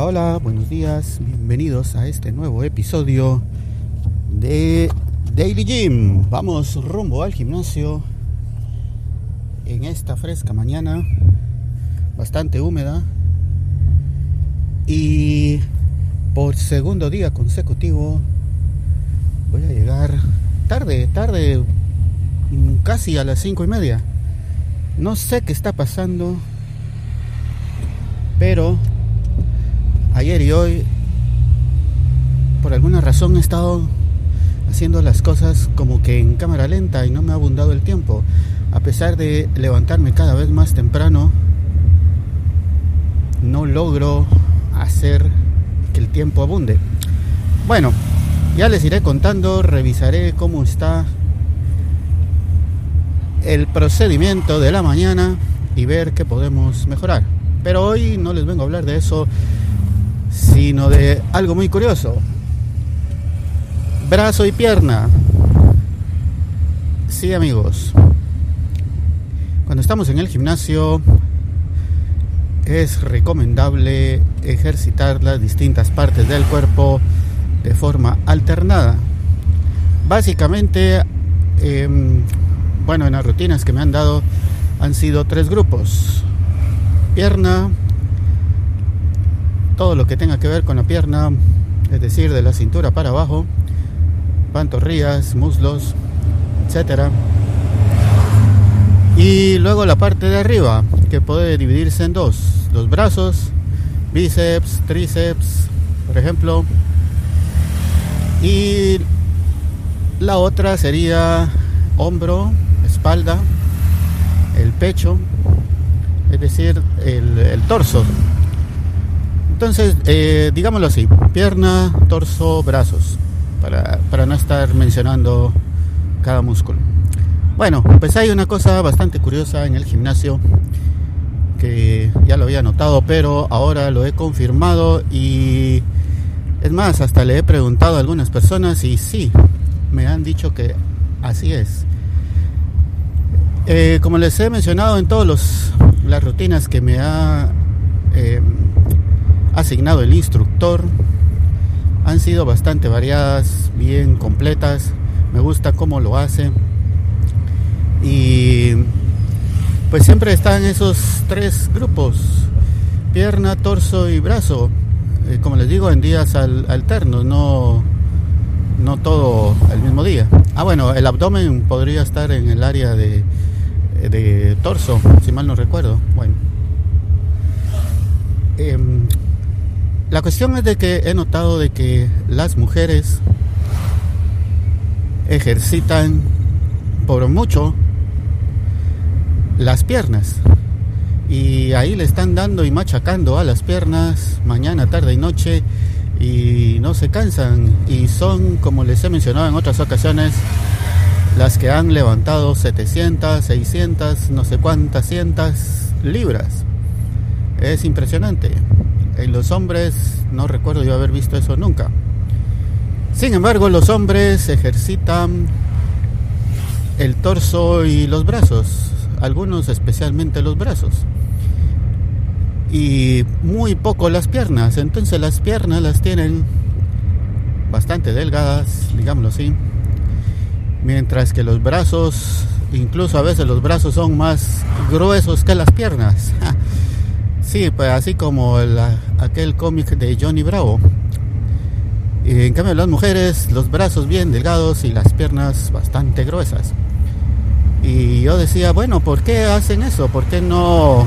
Hola, buenos días, bienvenidos a este nuevo episodio de Daily Gym. Vamos rumbo al gimnasio en esta fresca mañana, bastante húmeda. Y por segundo día consecutivo voy a llegar tarde, tarde, casi a las cinco y media. No sé qué está pasando, pero ayer y hoy, por alguna razón he estado haciendo las cosas como que en cámara lenta y no me ha abundado el tiempo. A pesar de levantarme cada vez más temprano, no logro hacer que el tiempo abunde. Bueno, ya les iré contando, revisaré cómo está el procedimiento de la mañana y ver qué podemos mejorar. Pero hoy no les vengo a hablar de eso, sino de algo muy curioso. Brazo y pierna. Sí, amigos. Cuando estamos en el gimnasio es recomendable ejercitar las distintas partes del cuerpo de forma alternada. Básicamente, em, bueno, en las rutinas que me han dado han sido tres grupos. Pierna, todo lo que tenga que ver con la pierna, es decir, de la cintura para abajo, pantorrillas, muslos, etcétera. Y luego la parte de arriba, que puede dividirse en dos, los brazos, bíceps, tríceps, por ejemplo. Y la otra sería hombro, espalda, el pecho, es decir, el, el torso, entonces, eh, digámoslo así, pierna, torso, brazos, para, para no estar mencionando cada músculo. Bueno, pues hay una cosa bastante curiosa en el gimnasio que ya lo había notado, pero ahora lo he confirmado y es más, hasta le he preguntado a algunas personas y sí, me han dicho que así es. Eh, como les he mencionado en todas las rutinas que me ha eh, asignado el instructor. Han sido bastante variadas, bien completas. Me gusta cómo lo hace. Y pues siempre están esos tres grupos. Pierna, torso y brazo. Eh, como les digo, en días alternos, no, no todo el mismo día. Ah, bueno, el abdomen podría estar en el área de, de torso, si mal no recuerdo. Bueno. Em, la cuestión es de que he notado de que las mujeres ejercitan por mucho las piernas y ahí le están dando y machacando a las piernas mañana, tarde y noche y no se cansan y son como les he mencionado en otras ocasiones las que han levantado 700, 600, no sé cuántas cientas libras. Es impresionante. En los hombres no recuerdo yo haber visto eso nunca. Sin embargo, los hombres ejercitan el torso y los brazos, algunos especialmente los brazos. Y muy poco las piernas, entonces las piernas las tienen bastante delgadas, digámoslo así. Mientras que los brazos, incluso a veces los brazos son más gruesos que las piernas. Sí, pues así como aquel cómic de Johnny Bravo. En cambio las mujeres, los brazos bien delgados y las piernas bastante gruesas. Y yo decía, bueno, ¿por qué hacen eso? ¿Por qué no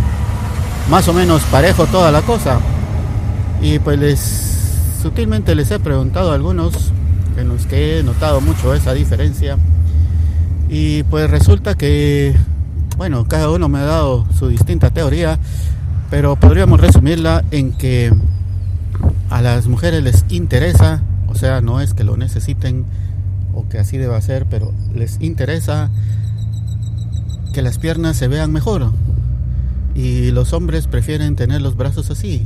más o menos parejo toda la cosa? Y pues les sutilmente les he preguntado a algunos en los que he notado mucho esa diferencia. Y pues resulta que, bueno, cada uno me ha dado su distinta teoría pero podríamos resumirla en que a las mujeres les interesa, o sea, no es que lo necesiten o que así deba ser, pero les interesa que las piernas se vean mejor. Y los hombres prefieren tener los brazos así.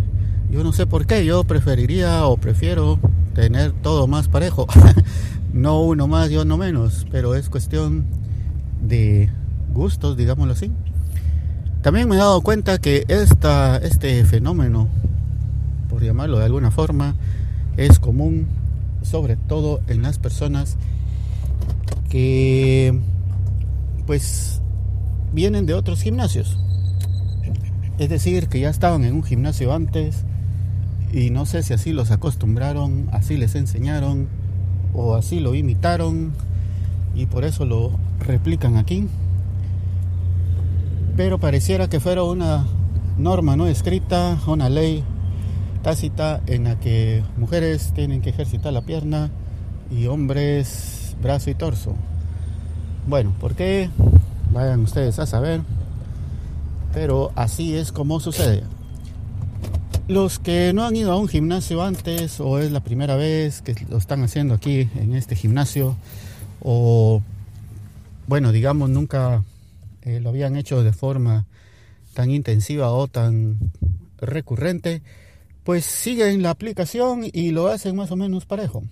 Yo no sé por qué, yo preferiría o prefiero tener todo más parejo. no uno más y uno menos, pero es cuestión de gustos, digámoslo así. También me he dado cuenta que esta, este fenómeno por llamarlo de alguna forma, es común, sobre todo en las personas que pues vienen de otros gimnasios. Es decir, que ya estaban en un gimnasio antes y no sé si así los acostumbraron, así les enseñaron o así lo imitaron y por eso lo replican aquí. Pero pareciera que fuera una norma no escrita, una ley tácita en la que mujeres tienen que ejercitar la pierna y hombres brazo y torso. Bueno, ¿por qué? Vayan ustedes a saber. Pero así es como sucede. Los que no han ido a un gimnasio antes o es la primera vez que lo están haciendo aquí en este gimnasio o bueno, digamos nunca eh, lo habían hecho de forma tan intensiva o tan recurrente, pues siguen la aplicación y lo hacen más o menos parejo.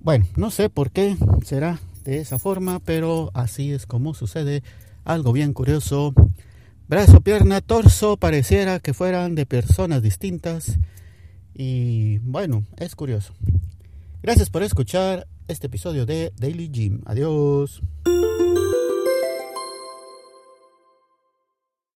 Bueno, no sé por qué será de esa forma, pero así es como sucede. Algo bien curioso Brazo, pierna, torso, pareciera que fueran de personas distintas. Y bueno, es curioso. Gracias por escuchar este episodio de Daily Gym. Adiós.